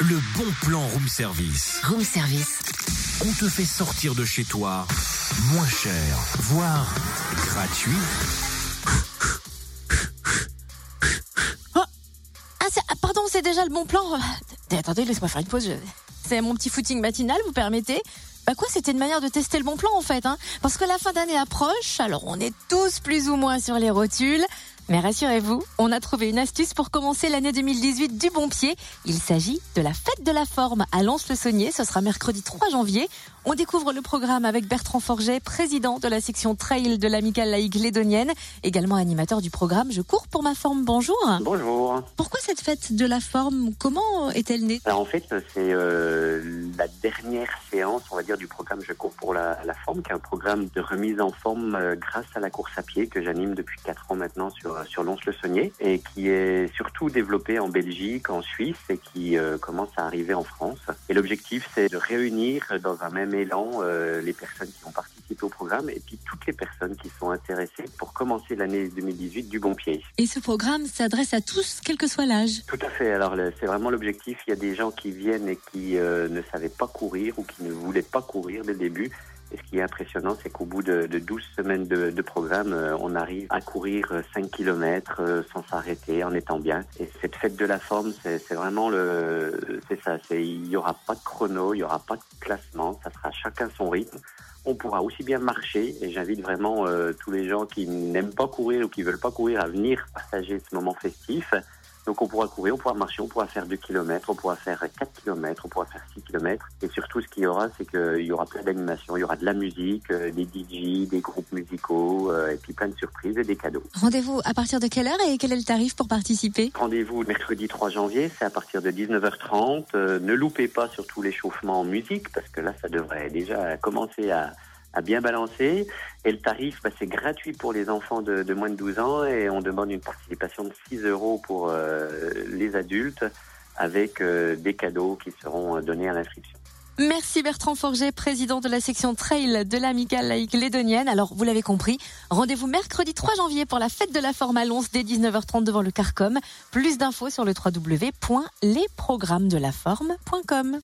le bon plan room service. Room service. On te fait sortir de chez toi moins cher, voire gratuit. Ah, c'est- ah, pardon, c'est déjà le bon plan. Eh, Attendez, laisse-moi faire une pause. C'est mon petit footing matinal, vous permettez Bah quoi, c'était une manière de tester le bon plan en fait, hein Parce que la fin d'année approche, alors on est tous plus ou moins sur les rotules. Mais rassurez-vous, on a trouvé une astuce pour commencer l'année 2018 du bon pied. Il s'agit de la fête de la forme à Lens-le-Saunier. Ce sera mercredi 3 janvier. On découvre le programme avec Bertrand Forget, président de la section trail de l'amicale laïque lédonienne, également animateur du programme Je cours pour ma forme. Bonjour. Bonjour. Pourquoi cette fête de la forme? Comment est-elle née? Alors en fait, c'est euh, dernière séance, on va dire, du programme Je cours pour la, forme, qui est un programme de remise en forme euh, grâce à la course à pied que j'anime depuis quatre ans maintenant sur sur Lons-le-Saunier et qui est surtout développé en Belgique, en Suisse et qui euh, commence à arriver en France. Et l'objectif, c'est de réunir dans un même élan euh, les personnes qui ont participé au programme et puis toutes les personnes qui sont intéressées pour commencer l'année 2018 du bon pied. Et ce programme s'adresse à tous, quel que soit l'âge. Tout à fait. Alors c'est vraiment l'objectif. Il y a des gens qui viennent et qui euh, ne savaient pas courir ou qui ne voulaient pas courir dès le début. Et ce qui est impressionnant, c'est qu'au bout de, de 12 semaines de, de programme, euh, on arrive à courir euh, 5 km sans s'arrêter, en étant bien. Et cette fête de la forme, c'est vraiment le, c'est ça. Il y aura pas de chrono, il y aura pas de classement. Ça sera chacun son rythme. On pourra aussi bien marcher. Et j'invite vraiment euh, tous les gens qui n'aiment pas courir ou qui veulent pas courir à venir partager ce moment festif. Donc on pourra courir, on pourra marcher, on pourra faire 2 km, on pourra faire 4 km, on pourra faire 6 km. Et surtout, ce qu'il y aura, c'est qu'il y aura plein d'animations. Il y aura de la musique, euh, des DJ, des groupes musicaux, euh, et puis plein de surprises et des cadeaux. Rendez-vous à partir de quelle heure et quel est le tarif pour participer? Rendez-vous mercredi 3 janvier, c'est à partir de 19h30. Euh, ne loupez pas surtout l'échauffement en musique, parce que là, ça devrait déjà commencer à, bien balancer. Et le tarif, bah, c'est gratuit pour les enfants de, moins de 12 ans, et on demande une participation de 6 euros pour euh, les adultes, avec euh, des cadeaux qui seront euh, donnés à l'inscription. Merci Bertrand Forget, président de la section trail de l'amicale laïque lédonienne. Alors, vous l'avez compris, rendez-vous mercredi 3 janvier pour la fête de la forme à Lons dès 19h30 devant le Carcom. Plus d'infos sur le www.lesprogrammesdelaforme.com.